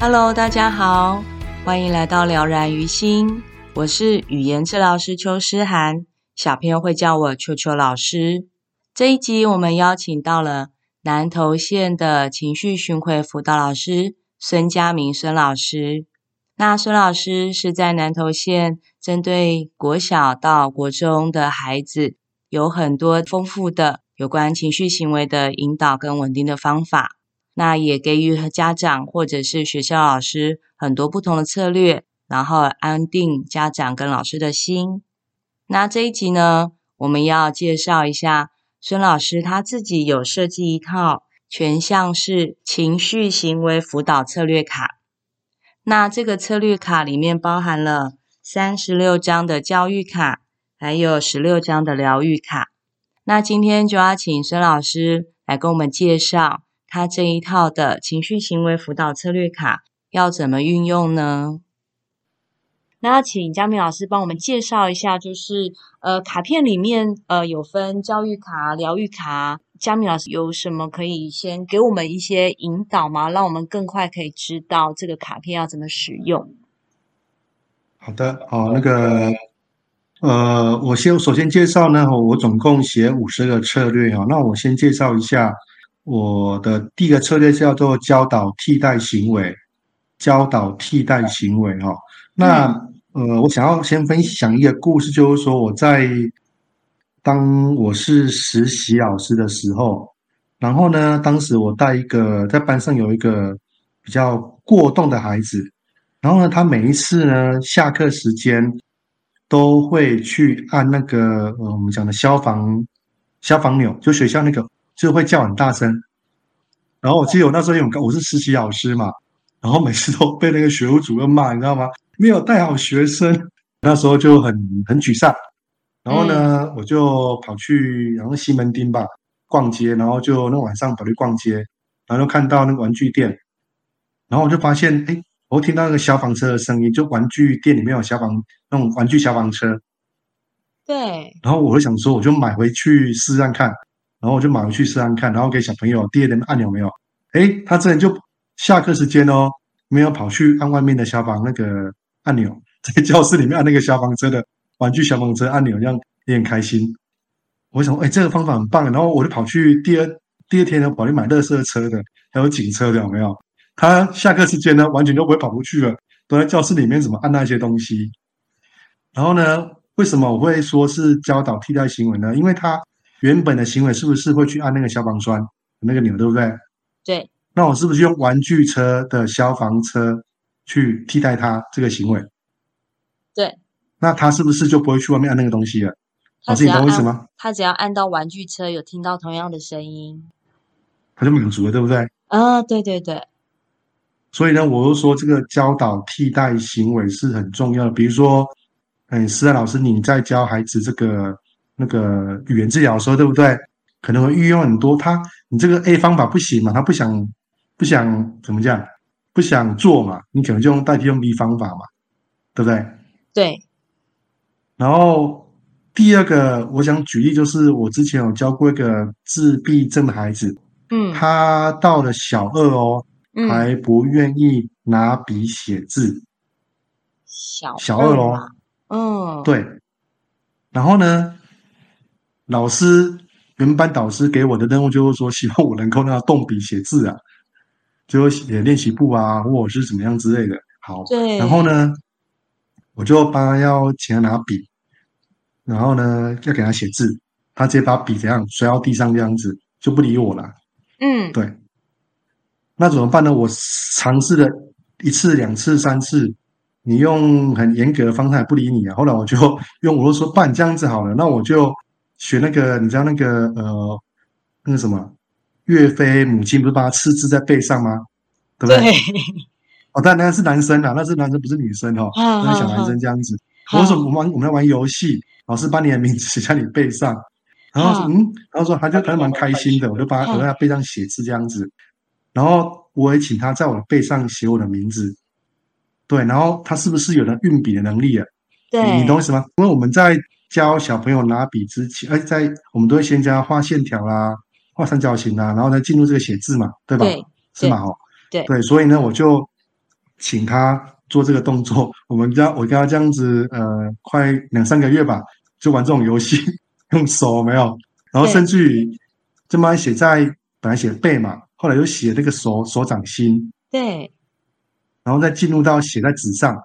Hello，大家好。欢迎来到了然于心，我是语言治疗师邱诗涵，小朋友会叫我邱邱老师。这一集我们邀请到了南投县的情绪巡回辅导老师孙佳明孙老师。那孙老师是在南投县针对国小到国中的孩子，有很多丰富的有关情绪行为的引导跟稳定的方法。那也给予家长或者是学校老师很多不同的策略，然后安定家长跟老师的心。那这一集呢，我们要介绍一下孙老师他自己有设计一套全项式情绪行为辅导策略卡。那这个策略卡里面包含了三十六张的教育卡，还有十六张的疗愈卡。那今天就要请孙老师来跟我们介绍。他这一套的情绪行为辅导策略卡要怎么运用呢？那要请佳明老师帮我们介绍一下，就是呃，卡片里面呃有分教育卡、疗愈卡。佳明老师有什么可以先给我们一些引导吗？让我们更快可以知道这个卡片要怎么使用。好的，好，那个呃，我先首先介绍呢，我总共写五十个策略哈，那我先介绍一下。我的第一个策略叫做教导替代行为，教导替代行为哦。那呃，我想要先分享一个故事，就是说我在当我是实习老师的时候，然后呢，当时我带一个在班上有一个比较过动的孩子，然后呢，他每一次呢下课时间都会去按那个呃我们讲的消防消防钮，就学校那个。就会叫很大声，然后我记得我那时候因为我是实习老师嘛，然后每次都被那个学务主任骂，你知道吗？没有带好学生，那时候就很很沮丧。然后呢，嗯、我就跑去然后西门町吧逛街，然后就那晚上跑去逛街，然后就看到那个玩具店，然后我就发现，哎，我听到那个消防车的声音，就玩具店里面有消防那种玩具消防车，对。然后我就想说，我就买回去试试看。然后我就马上去试试看，然后给小朋友第二点按钮没有？诶，他这人就下课时间哦，没有跑去按外面的消防那个按钮，在教室里面按那个消防车的玩具消防车按钮，这样也很开心。我想，诶，这个方法很棒。然后我就跑去第二第二天呢，跑去买垃圾车的，还有警车的，有没有？他下课时间呢，完全就不会跑出去了，都在教室里面怎么按那些东西。然后呢，为什么我会说是教导替代行为呢？因为他。原本的行为是不是会去按那个消防栓那个钮，对不对？对。那我是不是用玩具车的消防车去替代他这个行为？对。那他是不是就不会去外面按那个东西了？老师，你懂我意思吗？他只要按到玩具车，有听到同样的声音，他就满足了，对不对？啊，对对对。所以呢，我就说这个教导替代行为是很重要的。比如说，嗯，思安老师，你在教孩子这个。那个语言治疗的时候，对不对？可能会运用很多。他你这个 A 方法不行嘛？他不想不想怎么讲？不想做嘛？你可能就用代替用 B 方法嘛？对不对？对。然后第二个，我想举例就是，我之前有教过一个自闭症的孩子，嗯，他到了小二哦，嗯、还不愿意拿笔写字。小小二哦，嗯，对。然后呢？老师，原班导师给我的任务就是说，希望我能够让他动笔写字啊，就写练习簿啊，或者是怎么样之类的。好，对。然后呢，我就帮他要请他拿笔，然后呢，要给他写字，他直接把笔怎样摔到地上这样子，就不理我了。嗯，对。那怎么办呢？我尝试了一次、两次、三次，你用很严格的方式不理你啊。后来我就用我就说，办这样子好了，那我就。学那个，你知道那个呃，那个什么，岳飞母亲不是把他刺字在背上吗？对不对？哦，当然那是男生啊，那是男生不是女生哦，那是小男生这样子。我说我们玩我们在玩游戏，老师把你的名字写在你背上，然后说嗯，然后说他就他就蛮开心的，我就把我在他背上写字这样子，然后我也请他在我的背上写我的名字，对，然后他是不是有了运笔的能力啊？对，你懂我意思吗？因为我们在教小朋友拿笔之前，哎，在我们都会先教画线条啦，画三角形啦，然后再进入这个写字嘛，对吧？对，是嘛？哦，对对，所以呢，我就请他。做这个动作，我们家我跟他这样子，呃，快两三个月吧，就玩这种游戏，用手没有，然后甚至于这么写在本来写背嘛，后来又写那个手手掌心，对，然后再进入到写在纸上，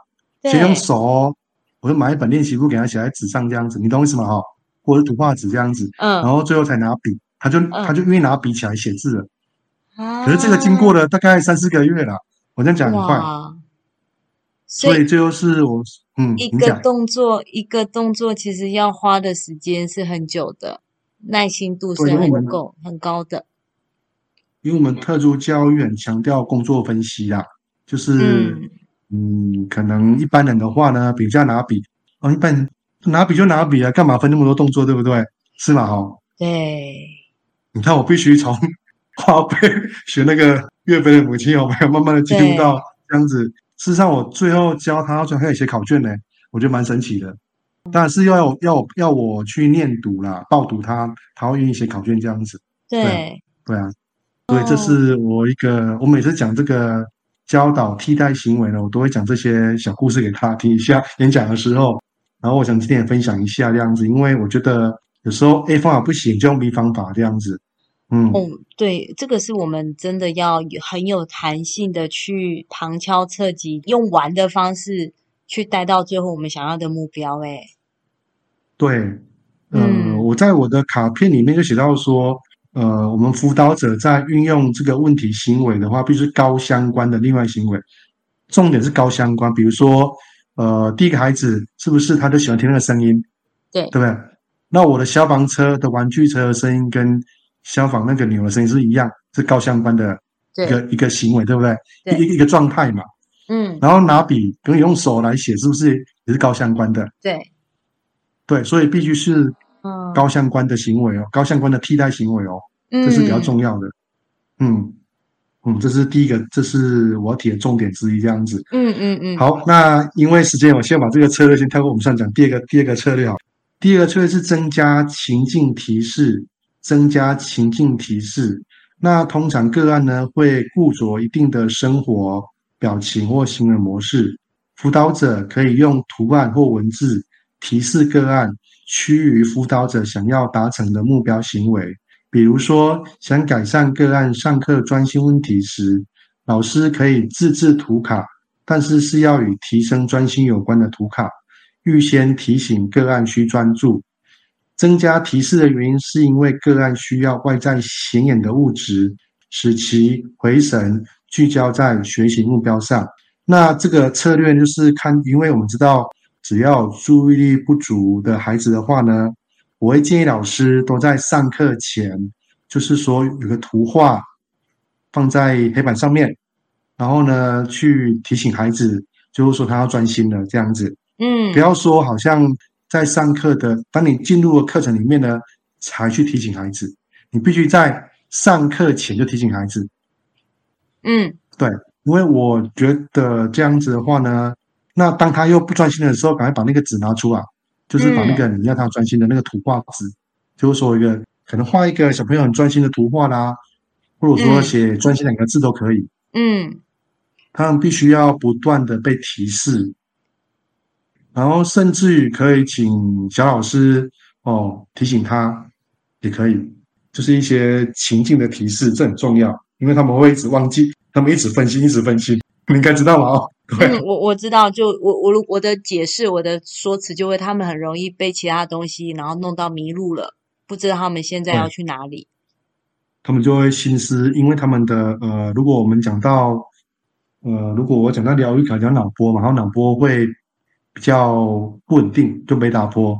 先用手哦，我就买一本练习簿给他写在纸上这样子，你懂我意思吗？哈，或者图画纸这样子，嗯，然后最后才拿笔，他就他就愿意拿笔起来写字了，啊，可是这个经过了大概三四个月了，我这样讲很快。所以，这就是我嗯，一个动作，一个动作，其实要花的时间是很久的，耐心度是很够很高的。因为我们特殊教育很强调工作分析啦，就是嗯，嗯，可能一般人的话呢，比较拿笔哦，一般拿笔就拿笔啊，干嘛分那么多动作，对不对？是吗？哦，对。你看，我必须从花呗学那个岳飞的母亲，有没有慢慢的进入到这样子？事实上，我最后教他，最后还有写考卷呢，我觉得蛮神奇的。但是要要要我去念读啦，报读他，他会愿意写考卷这样子。对对，对啊，所以这是我一个，我每次讲这个教导替代行为呢，我都会讲这些小故事给他听一下，演讲的时候。然后我想今天也分享一下这样子，因为我觉得有时候 A 方法不行，就用 B 方法这样子。嗯，对，这个是我们真的要很有弹性的去旁敲侧击，用玩的方式去带到最后我们想要的目标。哎，对，呃、嗯，我在我的卡片里面就写到说，呃，我们辅导者在运用这个问题行为的话，必须高相关的另外行为，重点是高相关。比如说，呃，第一个孩子是不是他就喜欢听那个声音？对，对不对？那我的消防车的玩具车的声音跟消防那个牛的声音是一样，是高相关的一个一个行为，对不对？对一个一个状态嘛。嗯。然后拿笔跟你用手来写，是不是也是高相关的？对。对，所以必须是高相关的行为哦，高相关的替代行为哦，这是比较重要的。嗯嗯，这是第一个，这是我要提的重点之一，这样子。嗯嗯嗯。好，那因为时间，我先把这个策略先跳过，我们上讲第二个第二个策略啊。第二个策略是增加情境提示。增加情境提示，那通常个案呢会固着一定的生活表情或行为模式，辅导者可以用图案或文字提示个案趋于辅导者想要达成的目标行为。比如说，想改善个案上课专心问题时，老师可以自制图卡，但是是要与提升专心有关的图卡，预先提醒个案需专注。增加提示的原因，是因为个案需要外在显眼的物质，使其回神聚焦在学习目标上。那这个策略就是看，因为我们知道，只要注意力不足的孩子的话呢，我会建议老师都在上课前，就是说有个图画放在黑板上面，然后呢去提醒孩子，就是说他要专心了这样子。嗯，不要说好像。在上课的，当你进入了课程里面呢，才去提醒孩子。你必须在上课前就提醒孩子。嗯，对，因为我觉得这样子的话呢，那当他又不专心的时候，赶快把那个纸拿出来，就是把那个你要他专心的那个图画纸，就是说一个可能画一个小朋友很专心的图画啦，或者说写专心两个字都可以。嗯，他们必须要不断的被提示。然后甚至于可以请小老师哦提醒他，也可以，就是一些情境的提示，这很重要，因为他们会一直忘记，他们一直分心，一直分心，你应该知道吗？哦，嗯，我我知道，就我我我的解释，我的说辞就会，他们很容易被其他东西，然后弄到迷路了，不知道他们现在要去哪里。他们就会心思，因为他们的呃，如果我们讲到呃，如果我讲到疗愈，讲脑波嘛，然后脑波会。比较不稳定，就没打波，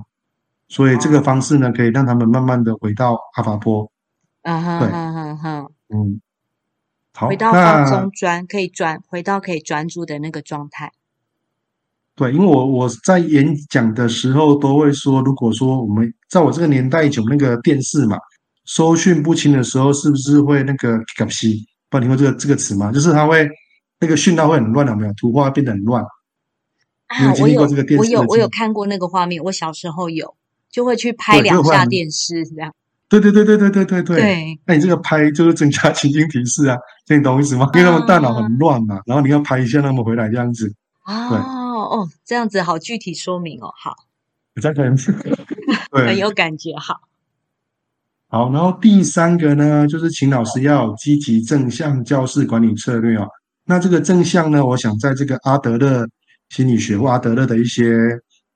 所以这个方式呢，可以让他们慢慢的回到阿法波。啊哈，哈，哈哈，嗯，好，回到放松专可以专回到可以专注的那个状态。对，因为我我在演讲的时候都会说，如果说我们在我这个年代有那个电视嘛，收讯不清的时候，是不是会那个卡西？不知道听过这个这个词吗？就是它会那个讯号会很乱，有没有？图画变得很乱。啊，有我有我有我有看过那个画面，我小时候有，就会去拍两下电视这样。对对对对对对对对。对，那你这个拍就是增加情境提示啊，这你懂我意思吗？因为他们大脑很乱嘛，然后你要拍一下他们回来这样子。哦哦，这样子好具体说明哦，好。比较可能是，对，很有感觉，好。好，然后第三个呢，就是请老师要有积极正向教室管理策略哦。那这个正向呢，我想在这个阿德勒心理学或阿德勒的一些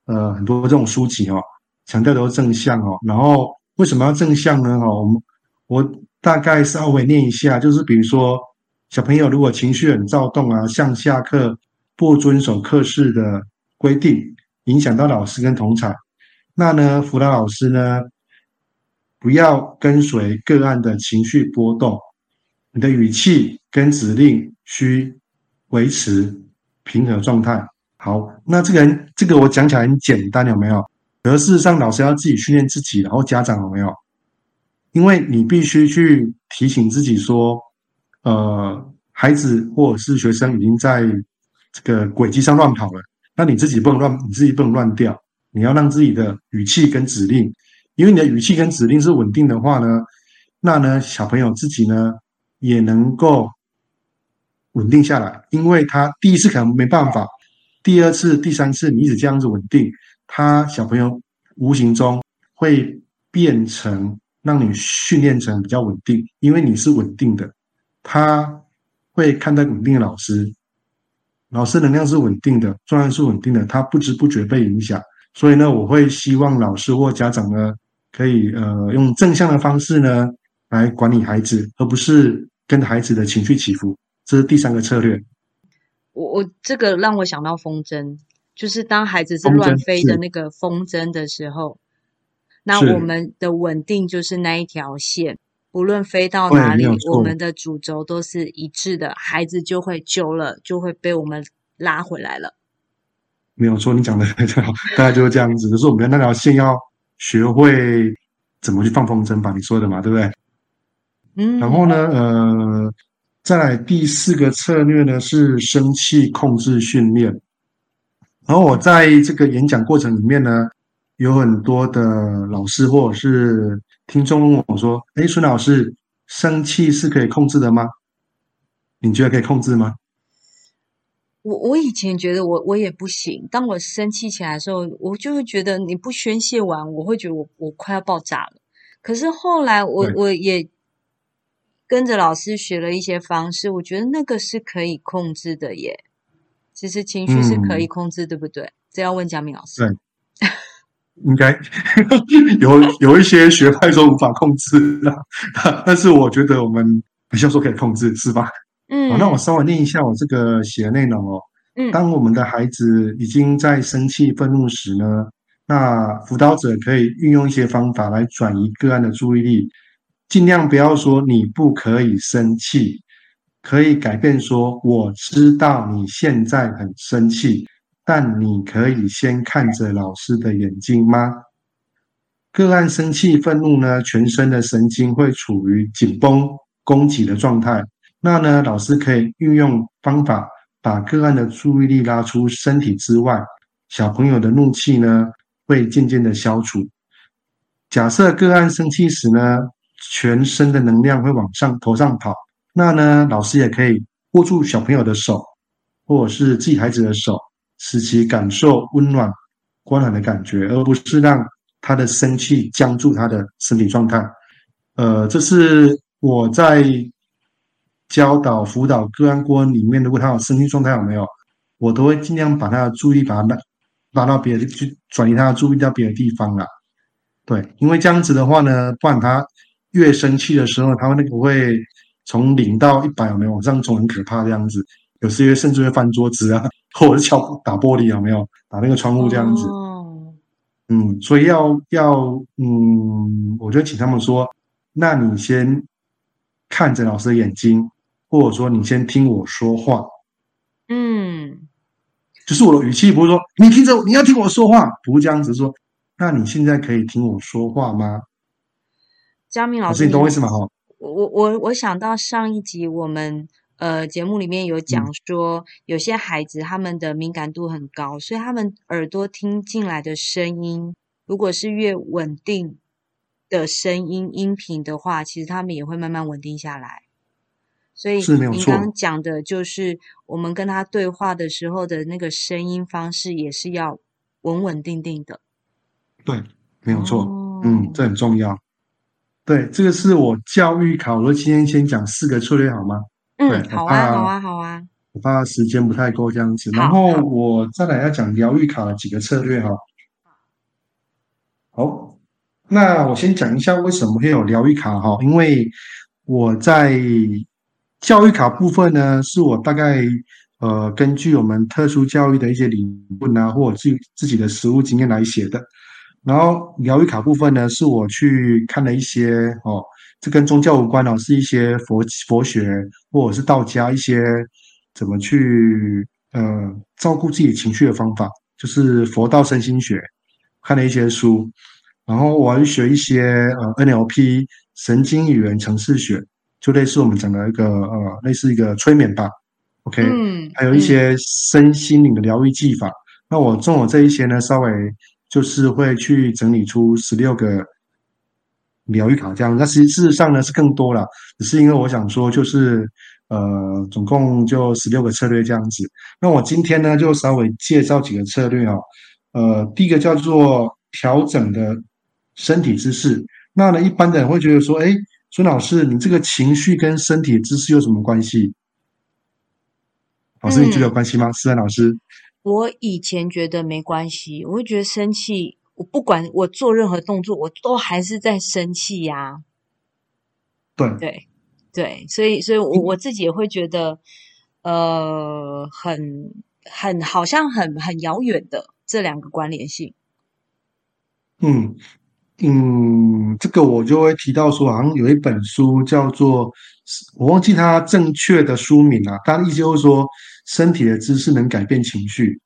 呃很多这种书籍哦，强调都是正向哦。然后为什么要正向呢？哈，我们我大概稍微念一下，就是比如说小朋友如果情绪很躁动啊，像下课不遵守课室的规定，影响到老师跟同场，那呢辅导老师呢，不要跟随个案的情绪波动，你的语气跟指令需维持平和状态。好，那这个人这个我讲起来很简单，有没有？而事实上，老师要自己训练自己，然后家长有没有？因为你必须去提醒自己说，呃，孩子或者是学生已经在这个轨迹上乱跑了，那你自己不能乱，你自己不能乱掉，你要让自己的语气跟指令。因为你的语气跟指令是稳定的话呢，那呢，小朋友自己呢也能够稳定下来。因为他第一次可能没办法，第二次、第三次你一直这样子稳定，他小朋友无形中会变成让你训练成比较稳定，因为你是稳定的，他会看待稳定的老师，老师能量是稳定的，状态是稳定的，他不知不觉被影响。所以呢，我会希望老师或家长呢。可以呃用正向的方式呢来管理孩子，而不是跟孩子的情绪起伏，这是第三个策略。我我这个让我想到风筝，就是当孩子是乱飞的那个风筝的时候，那我们的稳定就是那一条线，不论飞到哪里，我们的主轴都是一致的，孩子就会久了就会被我们拉回来了。没有错，你讲的非常好，大概就是这样子。可是我们那条线要。学会怎么去放风筝吧，你说的嘛，对不对？嗯。然后呢，呃，再来第四个策略呢是生气控制训练。然后我在这个演讲过程里面呢，有很多的老师或者是听众问我说：“哎，孙老师，生气是可以控制的吗？你觉得可以控制吗？”我我以前觉得我我也不行，当我生气起来的时候，我就会觉得你不宣泄完，我会觉得我我快要爆炸了。可是后来我我也跟着老师学了一些方式，我觉得那个是可以控制的耶。其实情绪是可以控制，嗯、对不对？这要问嘉明老师。对，应该 有有一些学派说无法控制，但是我觉得我们比较说可以控制，是吧？嗯，好，那我稍微念一下我这个写的内容哦。嗯，当我们的孩子已经在生气、愤怒时呢，那辅导者可以运用一些方法来转移个案的注意力，尽量不要说你不可以生气，可以改变说我知道你现在很生气，但你可以先看着老师的眼睛吗？个案生气、愤怒呢，全身的神经会处于紧绷、攻击的状态。那呢，老师可以运用方法，把个案的注意力拉出身体之外，小朋友的怒气呢，会渐渐的消除。假设个案生气时呢，全身的能量会往上头上跑，那呢，老师也可以握住小朋友的手，或者是自己孩子的手，使其感受温暖、温暖的感觉，而不是让他的生气僵住他的身体状态。呃，这是我在。教导辅导个案过程里面，如果他有生气状态有没有，我都会尽量把他的注意力把他拉拉到别的去转移他的注意到别的地方啦。对，因为这样子的话呢，不然他越生气的时候，他会那个会从零到一百有没有，这样从很可怕这样子，有时甚至会翻桌子啊，或者是敲打玻璃有没有，打那个窗户这样子。哦。嗯，所以要要嗯，我就请他们说，那你先看着老师的眼睛。或者说你先听我说话。嗯，就是我的语气不是说你听着，你要听我说话，不是这样子说。那你现在可以听我说话吗？嘉明老师，老师，你懂我意思吗？哈，我我我我想到上一集我们呃节目里面有讲说，嗯、有些孩子他们的敏感度很高，所以他们耳朵听进来的声音，如果是越稳定的声音音频的话，其实他们也会慢慢稳定下来。所以您刚刚讲的就是我们跟他对话的时候的那个声音方式，也是要稳稳定定的。对，没有错，哦、嗯，这很重要。对，这个是我教育卡，我今天先讲四个策略好吗？嗯，好啊，好啊，好啊。我怕时间不太够这样子，然后我再来要讲疗愈卡的几个策略哈。好，那我先讲一下为什么会有疗愈卡哈，因为我在教育卡部分呢，是我大概呃根据我们特殊教育的一些理论啊，或者自自己的实务经验来写的。然后疗愈卡部分呢，是我去看了一些哦，这跟宗教无关哦，是一些佛佛学或者是道家一些怎么去呃照顾自己情绪的方法，就是佛道身心学，看了一些书，然后我还学一些呃 NLP 神经语言程式学，就类似我们讲的一个呃类似一个催眠吧，OK，嗯，还有一些身心灵的疗愈技法。嗯、那我中了这一些呢，稍微。就是会去整理出十六个疗愈卡这样，那实事实上呢是更多了，只是因为我想说就是呃总共就十六个策略这样子。那我今天呢就稍微介绍几个策略哦，呃第一个叫做调整的身体姿势。那呢一般的人会觉得说，哎，孙老师你这个情绪跟身体姿势有什么关系？老师你觉得有关系吗？思安、嗯、老师。我以前觉得没关系，我会觉得生气，我不管我做任何动作，我都还是在生气呀、啊。对对对，所以所以我，我我自己也会觉得，呃，很很好像很很遥远的这两个关联性。嗯嗯，这个我就会提到说，好像有一本书叫做，我忘记它正确的书名了、啊，它的意思就是说。身体的姿势能改变情绪。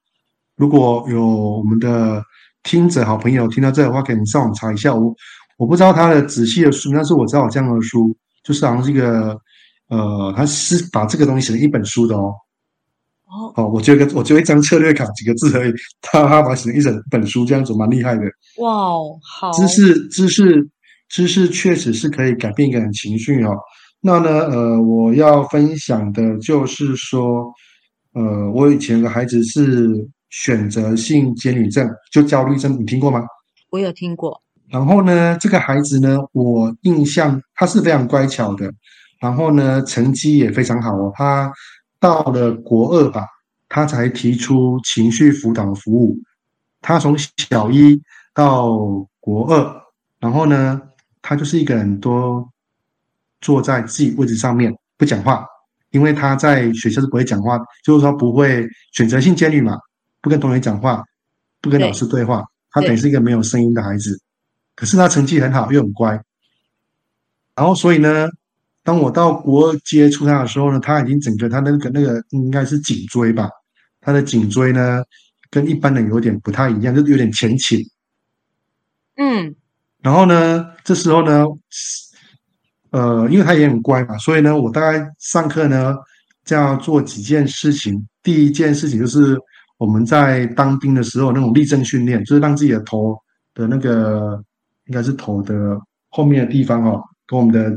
如果有我们的听者好朋友听到这的话，可以上网查一下。我我不知道他的仔细的书，但是我知道有这样的书，就是好像是一个呃，他是把这个东西写成一本书的哦。哦，哦，我觉得我就一张策略卡几个字而已，他他把它写成一整本书，这样子蛮厉害的。哇哦，好。知识知识知识确实是可以改变一个人情绪哦。那呢，呃，我要分享的就是说。呃，我以前有个孩子是选择性尖锐症，就焦虑症，你听过吗？我有听过。然后呢，这个孩子呢，我印象他是非常乖巧的，然后呢，成绩也非常好哦。他到了国二吧，他才提出情绪辅导服务。他从小一到国二，然后呢，他就是一个人多坐在自己位置上面不讲话。因为他在学校是不会讲话，就是说不会选择性监狱嘛，不跟同学讲话，不跟老师对话，他等于是一个没有声音的孩子。可是他成绩很好，又很乖。然后所以呢，当我到国二接触他的时候呢，他已经整个他那个那个应该是颈椎吧，他的颈椎呢跟一般人有点不太一样，就是有点前倾。嗯。然后呢，这时候呢。呃，因为他也很乖嘛，所以呢，我大概上课呢，就要做几件事情。第一件事情就是我们在当兵的时候那种立正训练，就是让自己的头的那个应该是头的后面的地方哦，跟我们的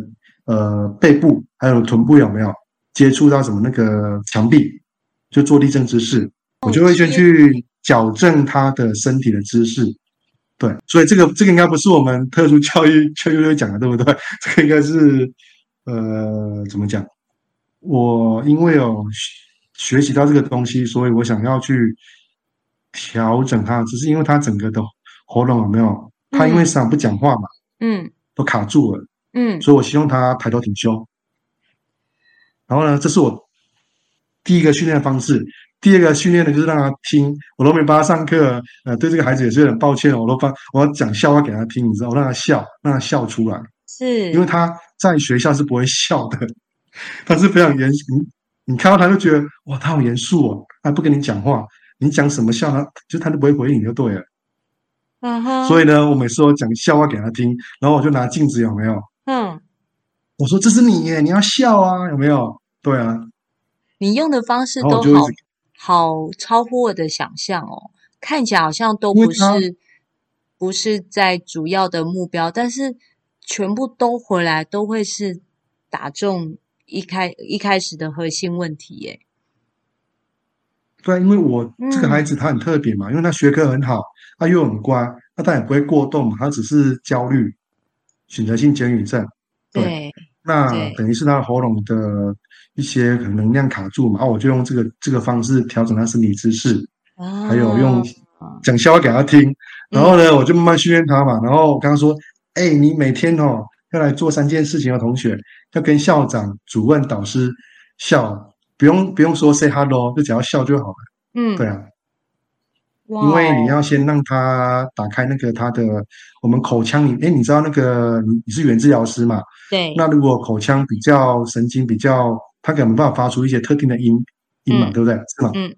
呃背部还有臀部有没有接触到什么那个墙壁，就做立正姿势。我就会先去矫正他的身体的姿势。对，所以这个这个应该不是我们特殊教育教育会讲的，对不对？这个应该是呃，怎么讲？我因为有学习到这个东西，所以我想要去调整它。只是因为他整个的喉咙有没有？他因为嗓不讲话嘛，嗯，都卡住了，嗯，所以我希望他抬头挺胸。然后呢，这是我第一个训练的方式。第二个训练呢，就是让他听，我都没帮他上课，呃，对这个孩子也是很抱歉，我都帮我要讲笑话给他听，你知道，我让他笑，让他笑出来，是因为他在学校是不会笑的，他是非常严肃，你看到他就觉得哇，他好严肃哦，他不跟你讲话，你讲什么笑他就他都不会回应，就对了。嗯哼。所以呢，我每次都讲笑话给他听，然后我就拿镜子有没有？嗯。我说这是你耶，你要笑啊，有没有？对啊。你用的方式都好好超乎我的想象哦，看起来好像都不是不是在主要的目标，但是全部都回来都会是打中一开一开始的核心问题耶。对，因为我这个孩子他很特别嘛，嗯、因为他学科很好，他又很乖，那他也不会过动嘛，他只是焦虑、选择性减语症。对。对那等于是他喉咙的一些可能能量卡住嘛，然后我就用这个这个方式调整他身体姿势，哦、还有用讲笑话给他听，然后呢，嗯、我就慢慢训练他嘛。然后我刚刚说，哎、欸，你每天哦要来做三件事情的同学，要跟校长、主任、导师笑，不用不用说 say hello，就只要笑就好了。嗯，对啊。因为你要先让他打开那个他的我们口腔里，哎，你知道那个你你是语言治疗师嘛？对。那如果口腔比较神经比较，他可能没办法发出一些特定的音音嘛，对不对？是吗？嗯。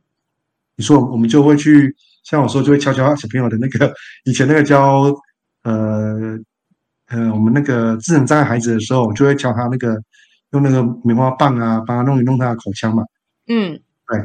你说我们就会去，像我说就会敲敲小朋友的那个 以前那个教呃呃我们那个智能障碍孩子的时候，我就会教他那个用那个棉花棒啊，帮他弄一弄他的口腔嘛。嗯。对。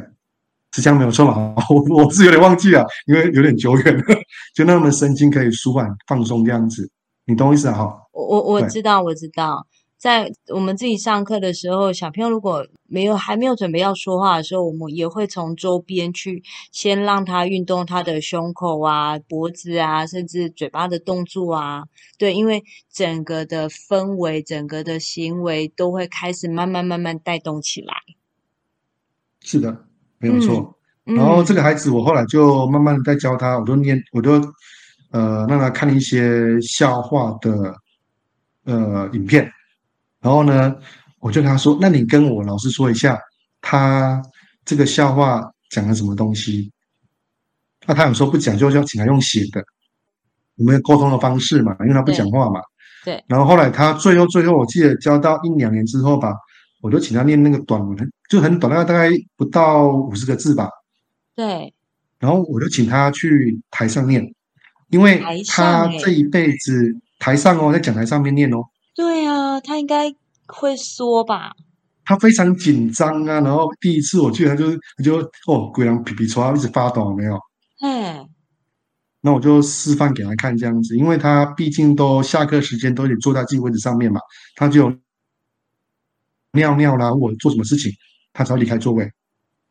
是这样没有错嘛？我我是有点忘记了，因为有点久远了。就让他们神经可以舒缓放松这样子，你懂我意思啊？哈，我我我知道我知道，在我们自己上课的时候，小朋友如果没有还没有准备要说话的时候，我们也会从周边去先让他运动他的胸口啊、脖子啊，甚至嘴巴的动作啊。对，因为整个的氛围、整个的行为都会开始慢慢慢慢带动起来。是的。没有错，嗯、然后这个孩子我后来就慢慢的在教他，我都念，我都呃让他看一些笑话的呃影片，然后呢，我就跟他说：“那你跟我老师说一下，他这个笑话讲了什么东西？”那他有时候不讲，就要请他用写的，我们沟通的方式嘛，因为他不讲话嘛。对。对，然后后来他最后最后，我记得教到一两年之后吧。我就请他念那个短文，就很短，大概大概不到五十个字吧。对。然后我就请他去台上念，因为他这一辈子台上哦，在讲台上面念哦。对啊，他应该会说吧。他非常紧张啊，然后第一次我去，他就他就哦，鬼狼皮皮抽，一直发抖，没有。嗯。那我就示范给他看这样子，因为他毕竟都下课时间都得坐在自己位置上面嘛，他就。尿尿啦，或者做什么事情，他才要离开座位，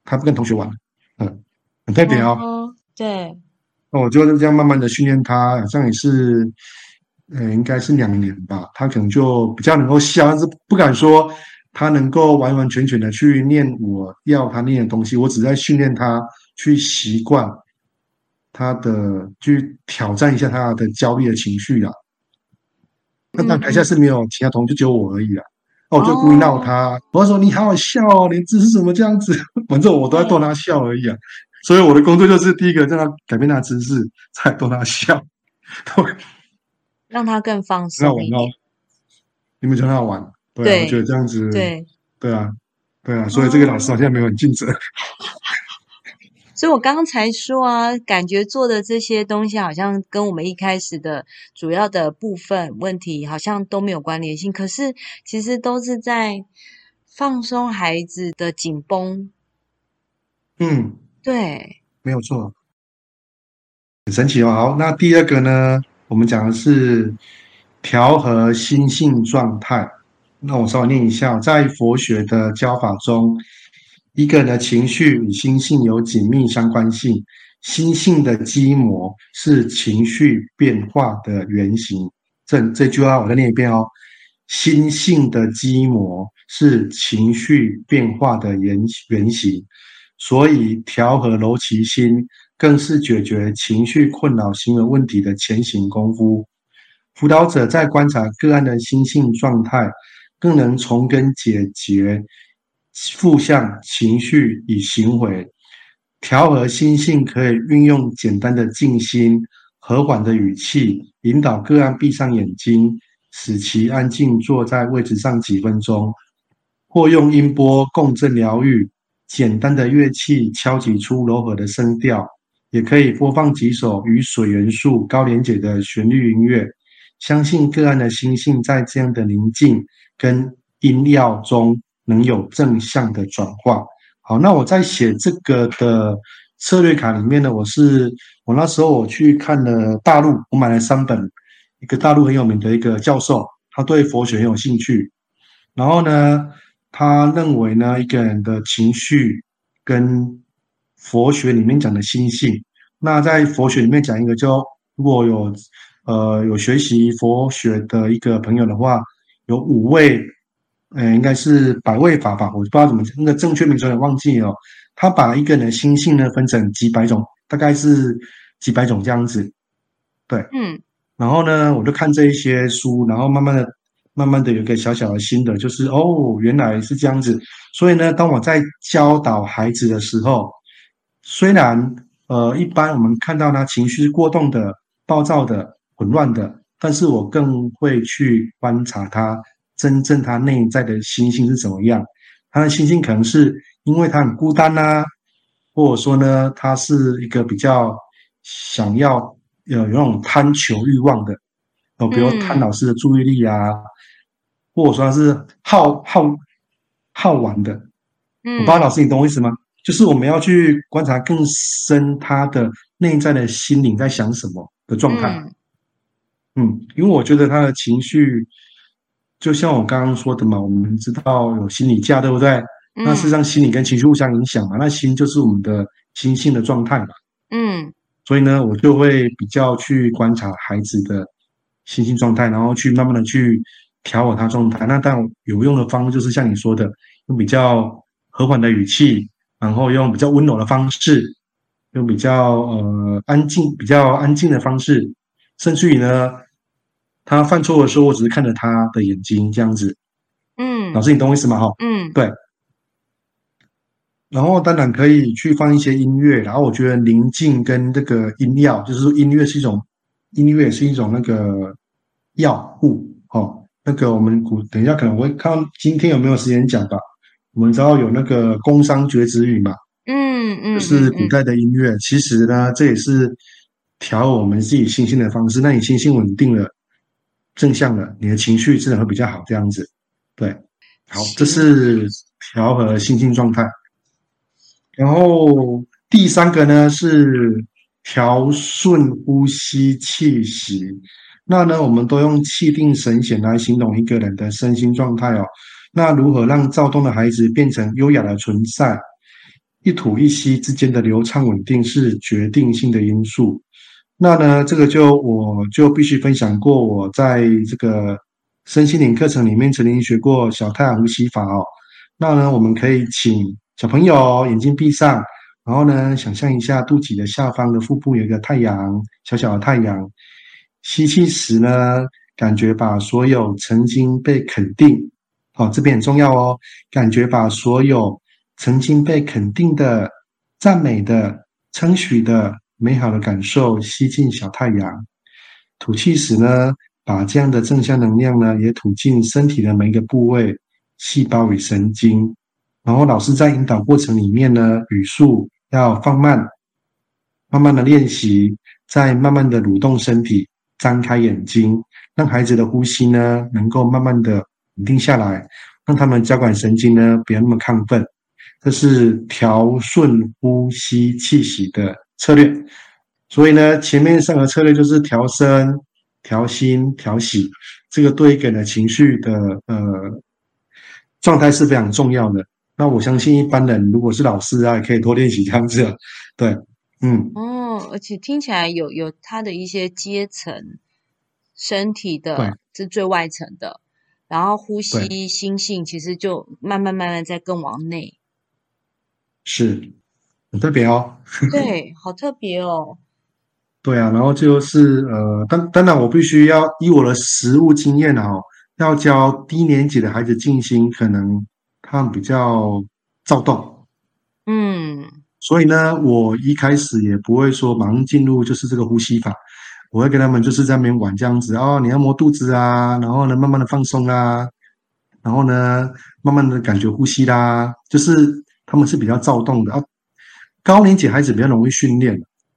他不跟同学玩，嗯，很特别哦。哦对，那我就是这样慢慢的训练他，好像也是，呃，应该是两年吧，他可能就比较能够笑，但是不敢说他能够完完全全的去念我要他念的东西，我只在训练他去习惯他的，去挑战一下他的焦虑的情绪啊。那他台下是没有其他同学，就只有我而已啦。哦，我就故意闹他，哦、我说你好好笑哦，你姿势怎么这样子？反正我都在逗他笑而已啊。所以我的工作就是第一个让他改变他的姿势，再逗他笑，让他更放松。玩哦，你们觉得很好玩？对，对我觉得这样子，对，对啊，对啊。所以这个老师好像没有很尽责。哦所以我刚才说啊，感觉做的这些东西好像跟我们一开始的主要的部分问题好像都没有关联性，可是其实都是在放松孩子的紧绷。嗯，对，没有错，很神奇哦。好，那第二个呢，我们讲的是调和心性状态。那我稍微念一下，在佛学的教法中。一个人的情绪与心性有紧密相关性，心性的基模是情绪变化的原型。这这句话我再念一遍哦，心性的基模是情绪变化的原原型，所以调和柔其心，更是解决情绪困扰行为问题的前行功夫。辅导者在观察个案的心性状态，更能从根解决。负向情绪与行为，调和心性可以运用简单的静心、和缓的语气，引导个案闭上眼睛，使其安静坐在位置上几分钟，或用音波共振疗愈，简单的乐器敲击出柔和的声调，也可以播放几首与水元素高连结的旋律音乐。相信个案的心性在这样的宁静跟音调中能有正向的转化。好，那我在写这个的策略卡里面呢，我是我那时候我去看了大陆，我买了三本，一个大陆很有名的一个教授，他对佛学很有兴趣，然后呢，他认为呢，一个人的情绪跟佛学里面讲的心性，那在佛学里面讲一个叫，如果有呃有学习佛学的一个朋友的话，有五位。呃，应该是百位法吧，我不知道怎么那个正确名称，也忘记了。他把一个人的心性呢分成几百种，大概是几百种这样子。对，嗯。然后呢，我就看这一些书，然后慢慢的、慢慢的有一个小小的心得，就是哦，原来是这样子。所以呢，当我在教导孩子的时候，虽然呃，一般我们看到他情绪过动的、暴躁的、混乱的，但是我更会去观察他。真正他内在的心性是怎么样？他的心性可能是因为他很孤单呐、啊，或者说呢，他是一个比较想要有有那种贪求欲望的，哦，比如贪老师的注意力啊，嗯、或者说他是好好好玩的。嗯，我不知道老师你懂我意思吗？就是我们要去观察更深他的内在的心灵在想什么的状态。嗯，嗯，因为我觉得他的情绪。就像我刚刚说的嘛，我们知道有心理假，对不对？嗯、那事实上，心理跟情绪互相影响嘛。那心就是我们的心性的状态嘛。嗯。所以呢，我就会比较去观察孩子的心性状态，然后去慢慢的去调和他状态。那当然有用的方式就是像你说的，用比较和缓的语气，然后用比较温柔的方式，用比较呃安静、比较安静的方式，甚至于呢。他犯错的时候，我只是看着他的眼睛这样子。嗯，老师，你懂我意思吗？哈，嗯，对。然后当然可以去放一些音乐，然后我觉得宁静跟这个音调，就是说音乐是一种音乐是一种那个药物。哦，那个我们古等一下可能会看今天有没有时间讲吧。我们知道有那个工商绝子语嘛，嗯嗯，就是古代的音乐。其实呢，这也是调我们自己心性的方式。那你心性稳定了。正向的，你的情绪自然会比较好，这样子，对，好，这是调和心境状态。然后第三个呢是调顺呼吸气息。那呢，我们都用气定神闲来形容一个人的身心状态哦。那如何让躁动的孩子变成优雅的存在？一吐一吸之间的流畅稳定是决定性的因素。那呢，这个就我就必须分享过，我在这个身心灵课程里面曾经学过小太阳呼吸法哦。那呢，我们可以请小朋友眼睛闭上，然后呢，想象一下肚脐的下方的腹部有一个太阳，小小的太阳。吸气时呢，感觉把所有曾经被肯定，好，这边很重要哦，感觉把所有曾经被肯定的、赞美的、称许的。美好的感受吸进小太阳，吐气时呢，把这样的正向能量呢也吐进身体的每一个部位、细胞与神经。然后老师在引导过程里面呢，语速要放慢，慢慢的练习，再慢慢的蠕动身体，张开眼睛，让孩子的呼吸呢能够慢慢的稳定下来，让他们交感神经呢不要那么亢奋。这是调顺呼吸气息的策略，所以呢，前面三个策略就是调身、调心、调息，这个对一个人的情绪的呃状态是非常重要的。那我相信一般人如果是老师啊，也可以多练习这样子。对，嗯。哦，而且听起来有有他的一些阶层，身体的是最外层的，然后呼吸、心性其实就慢慢慢慢在更往内。是。很特别哦，对，好特别哦。对啊，然后就是呃，当当然我必须要以我的实务经验哦，要教低年级的孩子静心，可能他们比较躁动，嗯，所以呢，我一开始也不会说马上进入就是这个呼吸法，我会跟他们就是在那边玩这样子哦，你要摸肚子啊，然后呢，慢慢的放松啊，然后呢，慢慢的感觉呼吸啦，就是他们是比较躁动的啊。高年级孩子比较容易训练，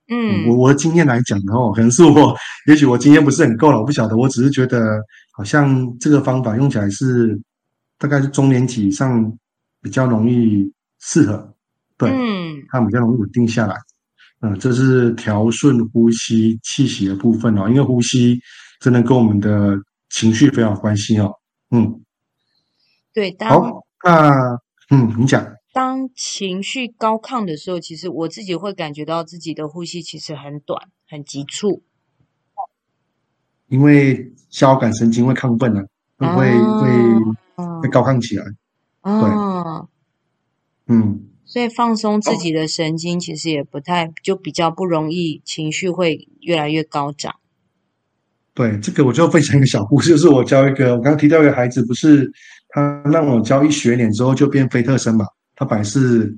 嗯，我我的经验来讲的话，可能是我，也许我经验不是很够了，我不晓得，我只是觉得好像这个方法用起来是大概是中年级以上比较容易适合，对，嗯，他们比较容易稳定下来。嗯，这是调顺呼吸气息的部分哦，因为呼吸真的跟我们的情绪非常有关系哦。嗯，对，当好，那嗯，你讲，当情绪高亢的时候，其实我自己会感觉到自己的呼吸其实很短，很急促，因为交感神经会亢奋啊，会、啊、会会高亢起来。啊、对，嗯。所以放松自己的神经，其实也不太，就比较不容易情绪会越来越高涨。对，这个我就分享一个小故事，就是我教一个，我刚刚提到一个孩子，不是他让我教一学年之后就变非特生嘛？他本来是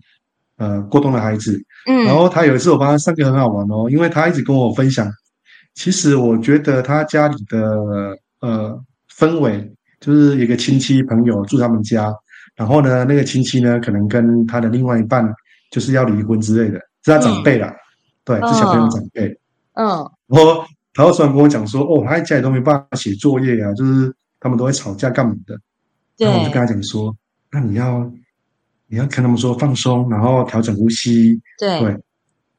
呃过动的孩子，嗯，然后他有一次我帮他上课很好玩哦，因为他一直跟我分享，其实我觉得他家里的呃氛围，就是一个亲戚朋友住他们家。然后呢，那个亲戚呢，可能跟他的另外一半就是要离婚之类的，是他长辈啦，嗯、对，是小朋友长辈。嗯，然后他突然跟我讲说，哦，他在家里都没办法写作业啊，就是他们都会吵架干嘛的。对。然后我就跟他讲说，那你要你要跟他们说放松，然后调整呼吸。对。对。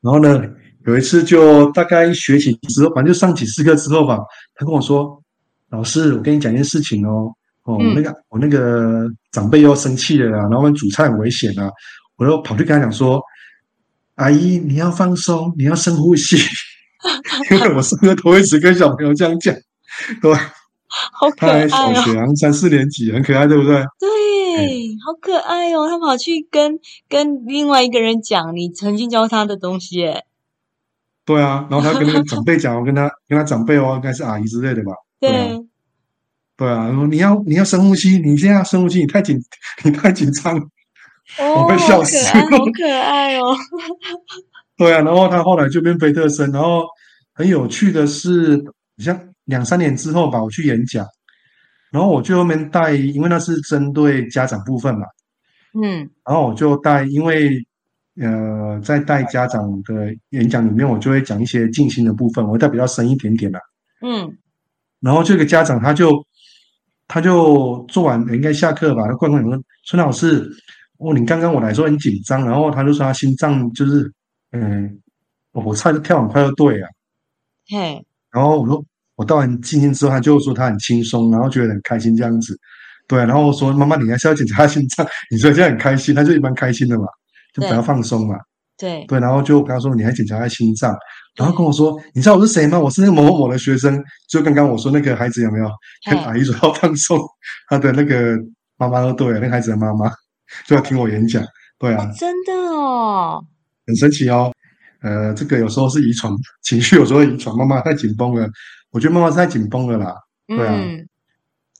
然后呢，有一次就大概一学习之后，反正就上几次课之后吧，他跟我说，老师，我跟你讲一件事情哦。哦，我那个、嗯、我那个长辈又生气了啦，然后我们煮菜很危险啊，我就跑去跟他讲说：“阿姨，你要放松，你要深呼吸。”因为我上个头一直跟小朋友这样讲，对，好可爱哦，他小学三四年级，很可爱，对不对？对，嗯、好可爱哦，他跑去跟跟另外一个人讲你曾经教他的东西，哎。对啊，然后他跟那个长辈讲，我跟他跟他长辈哦，应该是阿姨之类的吧？对。对对啊，你要你要深呼吸，你现在要深呼吸，你太紧，你太紧张，哦、我会笑死。好可爱，好可爱哦。对啊，然后他后来就变菲特森，然后很有趣的是，你像两三年之后吧，我去演讲，然后我就后面带，因为那是针对家长部分嘛，嗯，然后我就带，因为呃，在带家长的演讲里面，我就会讲一些静心的部分，我会带比较深一点点的，嗯，然后这个家长他就。他就做完，应该下课吧。他过来跟我说：“孙老师，哦，你刚刚我来说很紧张，然后他就说他心脏就是，嗯，我差点跳很快就对了。嘿，然后我说我到完静心之后，他就说他很轻松，然后觉得很开心这样子。对，然后我说妈妈，你还是要检查他心脏。你说这样很开心，他就一般开心的嘛，就比较放松嘛。对对，然后就跟他说你还检查他心脏。”然后跟我说：“你知道我是谁吗？我是那个某某某的学生。就刚刚我说那个孩子有没有跟阿姨说要放松？他的那个妈妈都对，那个孩子的妈妈就要听我演讲。对啊，真的哦，很神奇哦。呃，这个有时候是遗传情绪，有时候遗传。妈妈太紧绷了，我觉得妈妈是太紧绷了啦。对啊，嗯、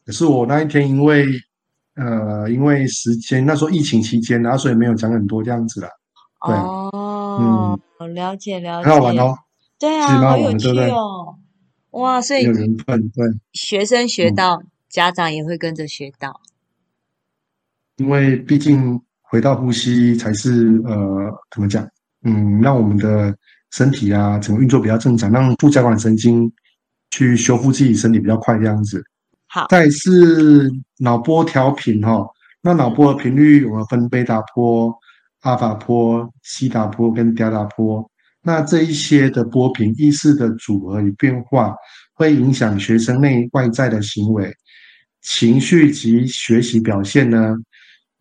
可是我那一天因为呃因为时间那时候疫情期间，然后所以没有讲很多这样子啦。对，哦，嗯，了解了解，很好玩哦。”对啊，好有趣哦！哇，所以学生学到，嗯、家长也会跟着学到。因为毕竟回到呼吸才是呃，怎么讲？嗯，让我们的身体啊，整个运作比较正常，让副交感神经去修复自己身体比较快，这样子。好，再是脑波调频哈，那脑波的频率我们分贝塔波、阿法波、西塔波跟德尔塔波。那这一些的波频意识的组合与变化，会影响学生内外在的行为、情绪及学习表现呢，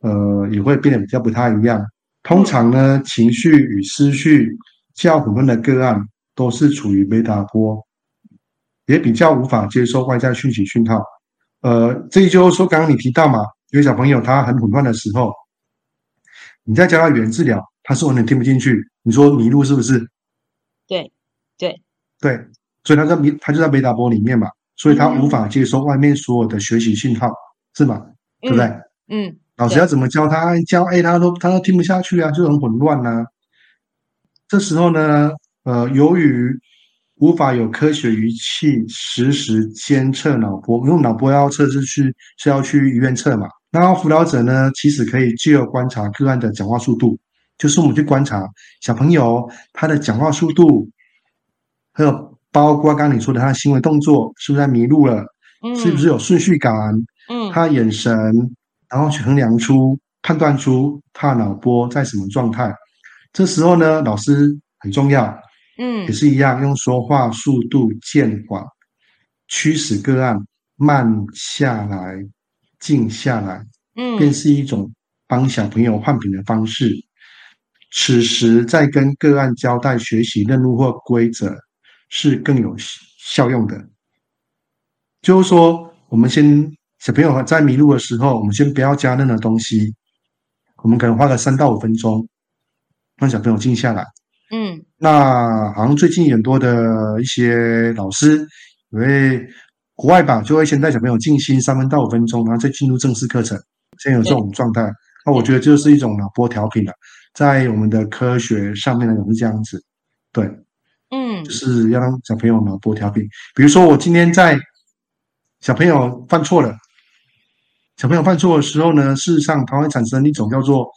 呃，也会变得比较不太一样。通常呢，情绪与思绪较混乱的个案，都是处于贝塔波，也比较无法接受外在讯息讯号。呃，这就是说，刚刚你提到嘛，有小朋友他很混乱的时候，你在教他语言治疗，他是完全听不进去。你说迷路是不是？对，对，对，所以他在迷，他就在贝塔波里面嘛，所以他无法接收外面所有的学习信号，嗯、是吗？对不对？嗯，老师要怎么教他？教 A，他都他都听不下去啊，就很混乱呐、啊。这时候呢，呃，由于无法有科学仪器实时监测脑波，因为脑波要测试去是要去医院测嘛，然后辅导者呢，其实可以借由观察个案的讲话速度，就是我们去观察小朋友他的讲话速度，还有包括刚刚你说的他的行为动作是不是在迷路了，嗯、是不是有顺序感，嗯，他的眼神，然后去衡量出、判断出他的脑波在什么状态。这时候呢，老师很重要，嗯，也是一样，用说话速度渐缓，驱使个案慢下来。静下来，嗯，便是一种帮小朋友换品的方式。嗯、此时再跟个案交代学习任务或规则，是更有效用的。就是说，我们先小朋友在迷路的时候，我们先不要加任何东西，我们可能花个三到五分钟，让小朋友静下来。嗯，那好像最近很多的一些老师，因为。国外吧，就会先带小朋友静心三分到五分钟，然后再进入正式课程。现在有这种状态，那我觉得就是一种脑波调频了。在我们的科学上面来讲是这样子，对，嗯，就是要让小朋友脑波调频。比如说，我今天在小朋友犯错了，小朋友犯错的时候呢，事实上它会产生一种叫做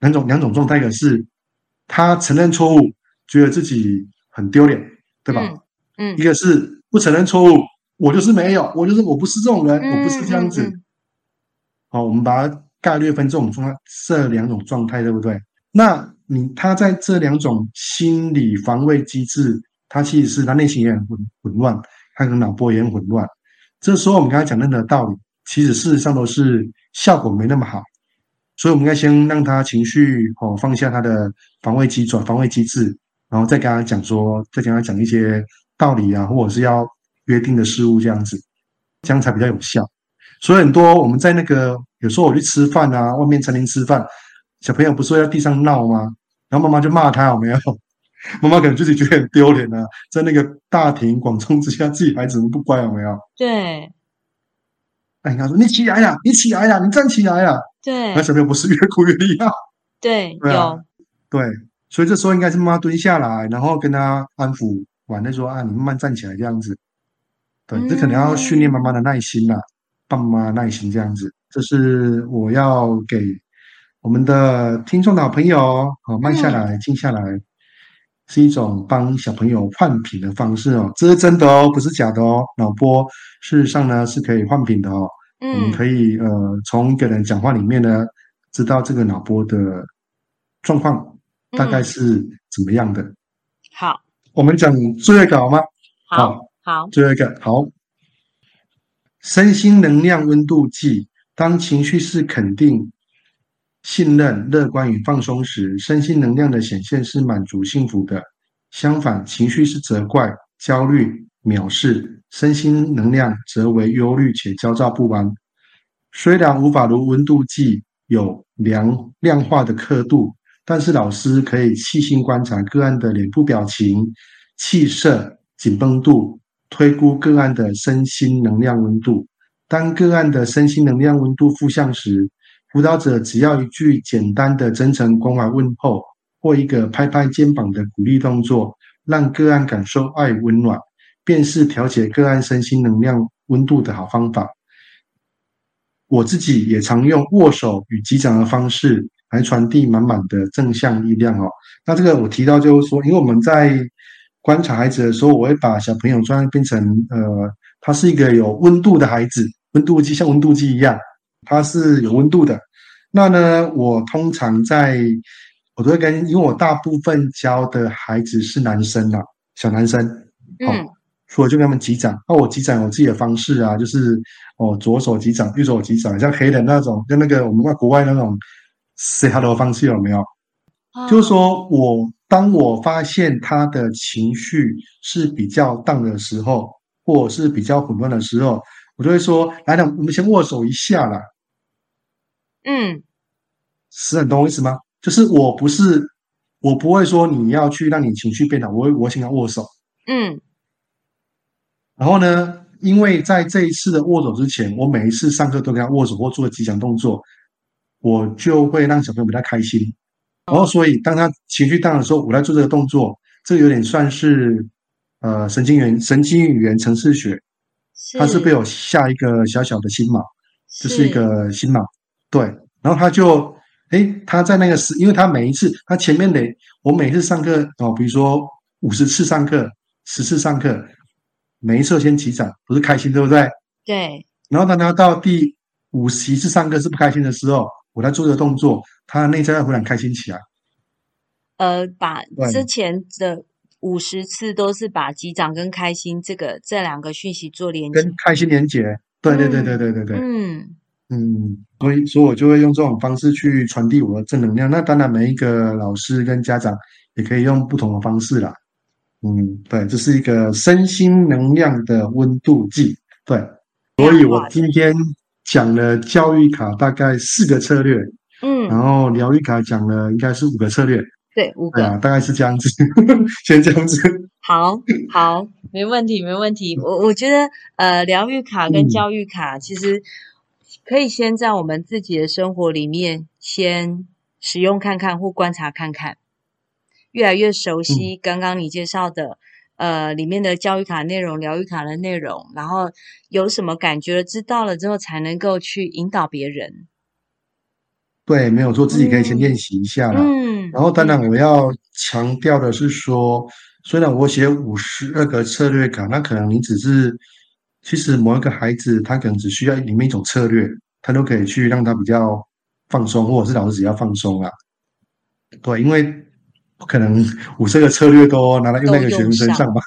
两种两种状态，一个是他承认错误，觉得自己很丢脸，对吧？嗯，嗯一个是。不承认错误，我就是没有，我就是我不是这种人，嗯、我不是这样子。好、嗯嗯哦，我们把它概率分这种状态，这两种状态，对不对？那你他在这两种心理防卫机制，他其实是他内心也很混混乱，他可能脑波也很混乱。这时候我们刚才讲的道理，其实事实上都是效果没那么好。所以我们应该先让他情绪哦放下他的防卫机转防卫机制，然后再跟他讲说，再跟他讲一些。道理啊，或者是要约定的事物这样子，这样才比较有效。所以很多我们在那个有时候我去吃饭啊，外面餐厅吃饭，小朋友不是会在地上闹吗？然后妈妈就骂他有没有？妈妈可能自己觉得很丢脸啊，在那个大庭广众之下，自己孩子们不乖有没有？对。哎，他说：“你起来呀，你起来呀，你站起来呀。”对。那小朋友不是越哭越厉害？对，对啊，有。对，所以这时候应该是妈妈蹲下来，然后跟他安抚。晚的说啊，你慢慢站起来这样子，对，这可能要训练妈妈的耐心了、啊，爸妈耐心这样子，这是我要给我们的听众老朋友，好，慢下来，静下来，是一种帮小朋友换品的方式哦，这是真的哦，不是假的哦，脑波事实上呢是可以换品的哦，嗯，我们可以呃从一个人讲话里面呢，知道这个脑波的状况大概是怎么样的，嗯、好。我们讲最后一个好吗？好，好，最后一个好。身心能量温度计，当情绪是肯定、信任、乐观与放松时，身心能量的显现是满足、幸福的；相反，情绪是责怪、焦虑、藐视，身心能量则为忧虑且焦躁不安。虽然无法如温度计有量量化的刻度。但是老师可以细心观察个案的脸部表情、气色、紧绷度，推估个案的身心能量温度。当个案的身心能量温度负向时，辅导者只要一句简单的真诚关怀问候，或一个拍拍肩膀的鼓励动作，让个案感受爱温暖，便是调节个案身心能量温度的好方法。我自己也常用握手与击掌的方式。来传递满满的正向力量哦。那这个我提到就是说，因为我们在观察孩子的时候，我会把小朋友专门变成呃，他是一个有温度的孩子，温度计像温度计一样，他是有温度的。那呢，我通常在我都会跟，因为我大部分教的孩子是男生啊，小男生，好、嗯，所以我就跟他们击掌。那我击掌有自己的方式啊，就是哦，左手击掌，右手击掌，像黑人那种，跟那个我们外国外那种。Say hello 方式有没有？哦、就是说我当我发现他的情绪是比较荡的时候，或者是比较混乱的时候，我就会说：“来，来，我们先握手一下啦。”嗯，是很懂我意思吗？就是我不是，我不会说你要去让你情绪变好，我会我请他握手。嗯，然后呢，因为在这一次的握手之前，我每一次上课都跟他握手或做吉祥动作。我就会让小朋友比较开心，然后所以当他情绪大的时候，我来做这个动作，这个有点算是呃神经元神经语言程式学，它是被我下一个小小的心锚，这是一个心锚，对，然后他就，诶，他在那个时，因为他每一次，他前面得，我每次上课哦，比如说五十次上课，十次上课，每一次先击掌，不是开心，对不对？对。然后当他到第五十一次上课是不开心的时候，我在做这个动作，他的内在会忽然开心起来。呃，把之前的五十次都是把击掌跟开心这个这两个讯息做连接，跟开心连结。对对对对对对对，嗯嗯，所以所以我就会用这种方式去传递我的正能量。那当然，每一个老师跟家长也可以用不同的方式啦。嗯，对，这是一个身心能量的温度计。对，所以我今天讲了教育卡大概四个策略，嗯，然后疗愈卡讲了应该是五个策略。对，五个，大概是这样子，先这样子。好，好，没问题，没问题。我我觉得，呃，疗愈卡跟教育卡，其实可以先在我们自己的生活里面先使用看看，或观察看看，越来越熟悉刚刚你介绍的，呃，里面的教育卡内容、疗愈卡的内容，然后有什么感觉了，知道了之后，才能够去引导别人。对，没有错，自己可以先练习一下啦。嗯，然后当然我要强调的是说，嗯、虽然我写五十二个策略卡，那可能你只是，其实某一个孩子他可能只需要里面一种策略，他都可以去让他比较放松，或者是老师只要放松啦。对，因为不可能五十个策略都拿来用在一个学生身上吧？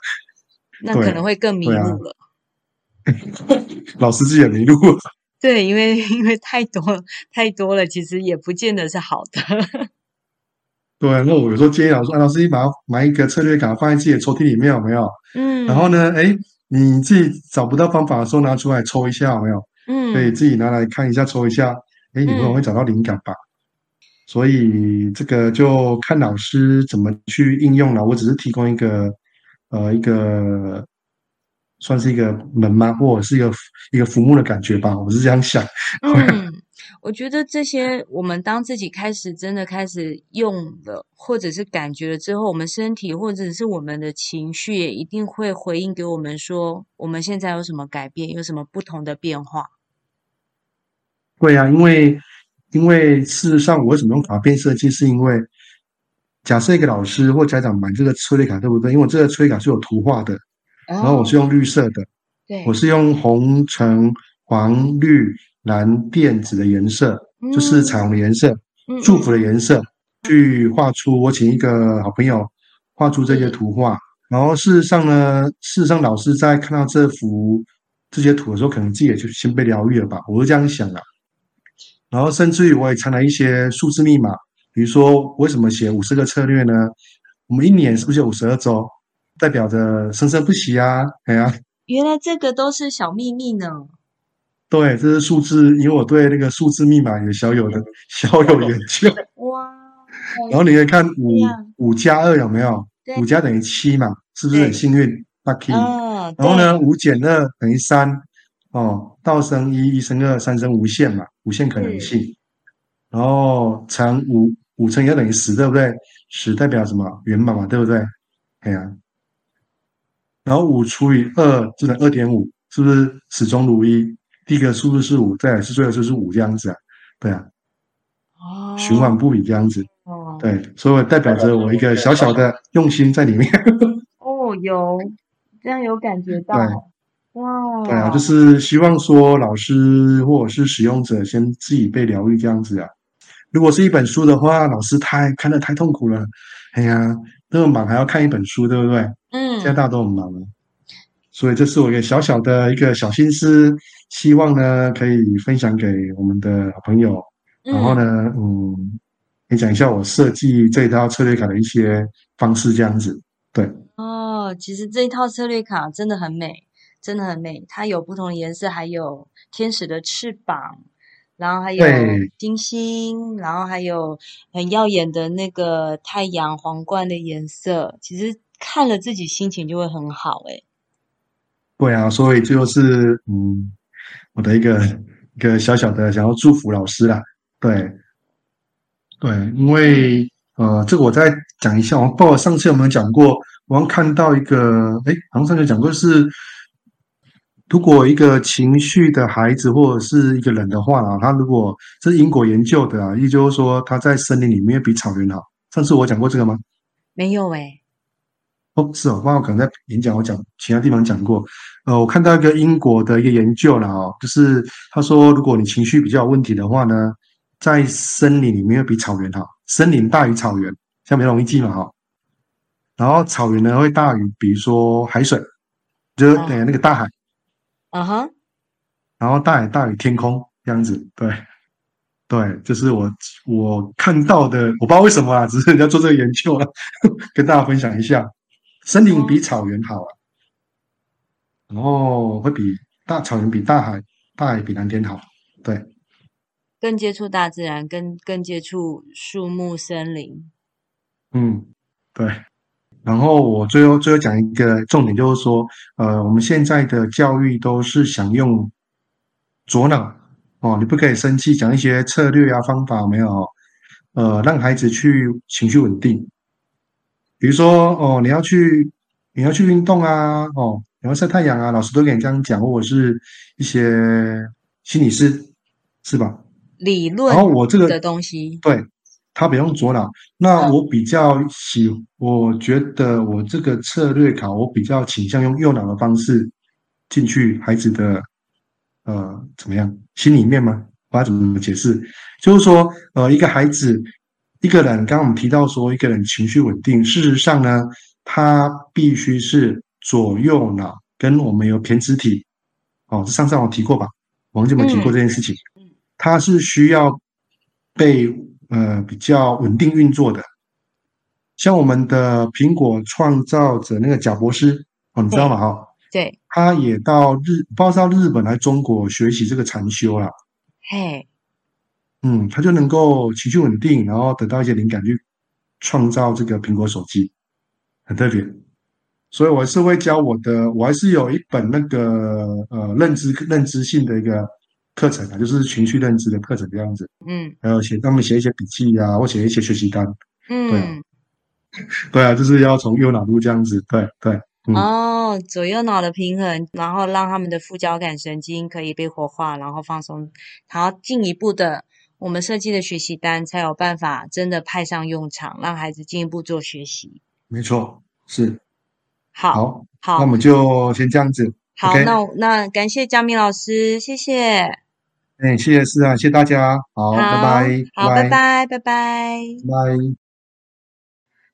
那可能会更迷路了。啊、老师自己也迷路了。对，因为因为太多太多了，其实也不见得是好的。对，那我有时候建议老师，老师，你把它买一个策略卡放在自己的抽屉里面，有没有？嗯。然后呢，哎，你自己找不到方法的时候，拿出来抽一下，有没有？嗯。可以自己拿来看一下，抽一下，哎，你可能会找到灵感吧？嗯。所以这个就看老师怎么去应用了。我只是提供一个，呃，一个。算是一个门吗？或者是一个一个浮木的感觉吧，我是这样想。嗯，我觉得这些我们当自己开始真的开始用了，或者是感觉了之后，我们身体或者是我们的情绪也一定会回应给我们说，我们现在有什么改变，有什么不同的变化。对啊，因为因为事实上，我为什么用卡片设计？是因为假设一个老师或家长买这个催泪卡，对不对？因为我这个策略卡是有图画的。然后我是用绿色的，对，我是用红、橙、黄、绿、蓝、靛、紫的颜色，就是彩虹的颜色，祝福的颜色，去画出。我请一个好朋友画出这些图画。然后事实上呢，事实上老师在看到这幅这些图的时候，可能自己也就先被疗愈了吧，我是这样想的。然后甚至于我也藏了一些数字密码，比如说为什么写五十个策略呢？我们一年是不是有五十二周？代表着生生不息啊！哎呀，原来这个都是小秘密呢。对，这是数字，因为我对那个数字密码也小有的小有研究。哇！然后你可以看五五加二有没有？五加等于七嘛，是不是很幸运？Lucky。然后呢，五减二等于三。哦，道生一，一生二，三生无限嘛，无限可能性。然后乘五，五乘以二等于十，对不对？十代表什么？圆满嘛，对不对？哎呀。然后五除以二就等于二点五，是不是始终如一？第一个数字是五，再来是最后数字是五这样子啊？对啊，哦，循环不已这样子，哦，对，所以代表着我一个小小的用心在里面。哦，有这样有感觉到，对哇，对啊，就是希望说老师或者是使用者先自己被疗愈这样子啊。如果是一本书的话，老师太看得太痛苦了，哎呀，那么忙还要看一本书，对不对？嗯，现在大家都很忙了，所以这是我一个小小的一个小心思，希望呢可以分享给我们的好朋友。嗯、然后呢，嗯，你讲一下我设计这一套策略卡的一些方式，这样子。对，哦，其实这一套策略卡真的很美，真的很美。它有不同的颜色，还有天使的翅膀，然后还有金星，然后还有很耀眼的那个太阳皇冠的颜色。其实。看了自己心情就会很好哎，对啊，所以就是嗯，我的一个一个小小的想要祝福老师啦，对，对，因为呃，这个我再讲一下，我报上次有没有讲过？我刚看到一个，哎，好像上次讲过是如果一个情绪的孩子或者是一个人的话啊，他如果这是英国研究的啊，也就是说他在森林里面比草原好。上次我讲过这个吗？没有诶。哦，是哦，刚好可能在演讲我讲其他地方讲过。呃，我看到一个英国的一个研究了哦，就是他说，如果你情绪比较有问题的话呢，在森林里面比草原好，森林大于草原，像梅容易记嘛哈。然后草原呢会大于，比如说海水，就是呃那个大海。嗯哼，uh huh. 然后大海大于天空这样子，对，对，这、就是我我看到的，我不知道为什么啊，只是人家做这个研究了，跟大家分享一下，森林比草原好啊，然后会比大草原比大海，大海比蓝天好，对，更接触大自然，更更接触树木森林，嗯，对。然后我最后最后讲一个重点，就是说，呃，我们现在的教育都是想用左脑哦，你不可以生气，讲一些策略啊方法没有？呃，让孩子去情绪稳定。比如说哦，你要去你要去运动啊，哦，你要晒太阳啊，老师都给你这样讲，或者是一些心理师是吧？理论，然后我这个的东西对。他不用左脑，那我比较喜，我觉得我这个策略考，我比较倾向用右脑的方式进去孩子的呃怎么样心里面吗？我要怎么解释？就是说，呃，一个孩子，一个人，刚刚我们提到说，一个人情绪稳定，事实上呢，他必须是左右脑跟我们有胼胝体，哦，这上次我提过吧？王建文提过这件事情，他是需要被。呃，比较稳定运作的，像我们的苹果创造者那个贾博士哦，你知道吗？哈，对，他也到日，不知道到日本来中国学习这个禅修了。嘿，嗯，他就能够情绪稳定，然后得到一些灵感去创造这个苹果手机，很特别。所以我还是会教我的，我还是有一本那个呃认知认知性的一个。课程啊，就是情绪认知的课程这样子，嗯，还有写他们写一些笔记啊，或写一些学习单，嗯，对啊，对啊，就是要从右脑入这样子，对对，嗯、哦，左右脑的平衡，然后让他们的副交感神经可以被活化，然后放松，然后进一步的，我们设计的学习单才有办法真的派上用场，让孩子进一步做学习。没错，是，好，好，好，那我们就先这样子。好?那那感谢佳明老师，谢谢。哎，谢谢是啊，谢谢大家，好，好拜拜，好，拜拜，拜拜，拜。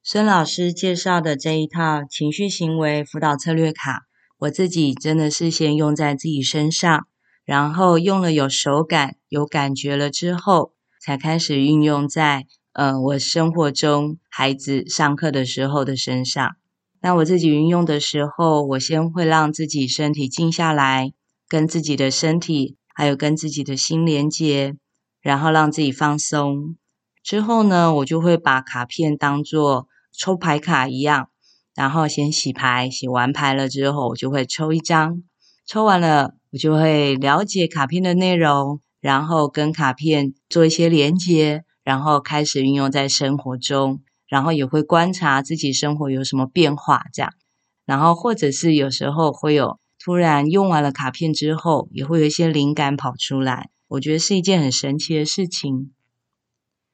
孙老师介绍的这一套情绪行为辅导策略卡，我自己真的是先用在自己身上，然后用了有手感、有感觉了之后，才开始运用在呃我生活中孩子上课的时候的身上。那我自己运用的时候，我先会让自己身体静下来，跟自己的身体。还有跟自己的心连接，然后让自己放松。之后呢，我就会把卡片当做抽牌卡一样，然后先洗牌，洗完牌了之后，我就会抽一张。抽完了，我就会了解卡片的内容，然后跟卡片做一些连接，然后开始运用在生活中，然后也会观察自己生活有什么变化，这样。然后或者是有时候会有。突然用完了卡片之后，也会有一些灵感跑出来，我觉得是一件很神奇的事情。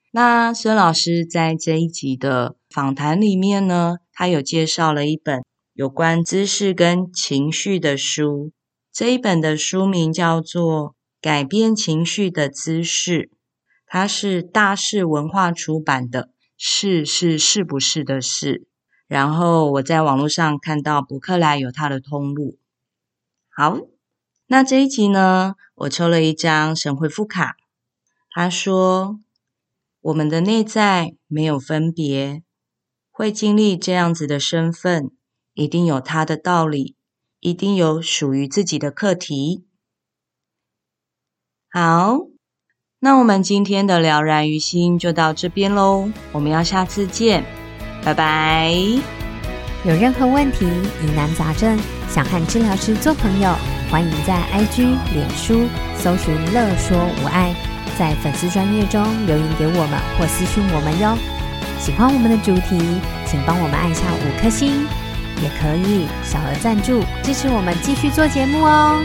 那孙老师在这一集的访谈里面呢，他有介绍了一本有关姿势跟情绪的书，这一本的书名叫做《改变情绪的姿势》，它是大是文化出版的，是是是不是的是。然后我在网络上看到博客来有他的通路。好，那这一集呢，我抽了一张神回复卡。他说：“我们的内在没有分别，会经历这样子的身份，一定有它的道理，一定有属于自己的课题。”好，那我们今天的了然于心就到这边喽，我们要下次见，拜拜。有任何问题、疑难杂症，想和治疗师做朋友，欢迎在 IG、脸书搜寻“乐说无碍”，在粉丝专页中留言给我们或私讯我们哟。喜欢我们的主题，请帮我们按下五颗星，也可以小额赞助支持我们继续做节目哦。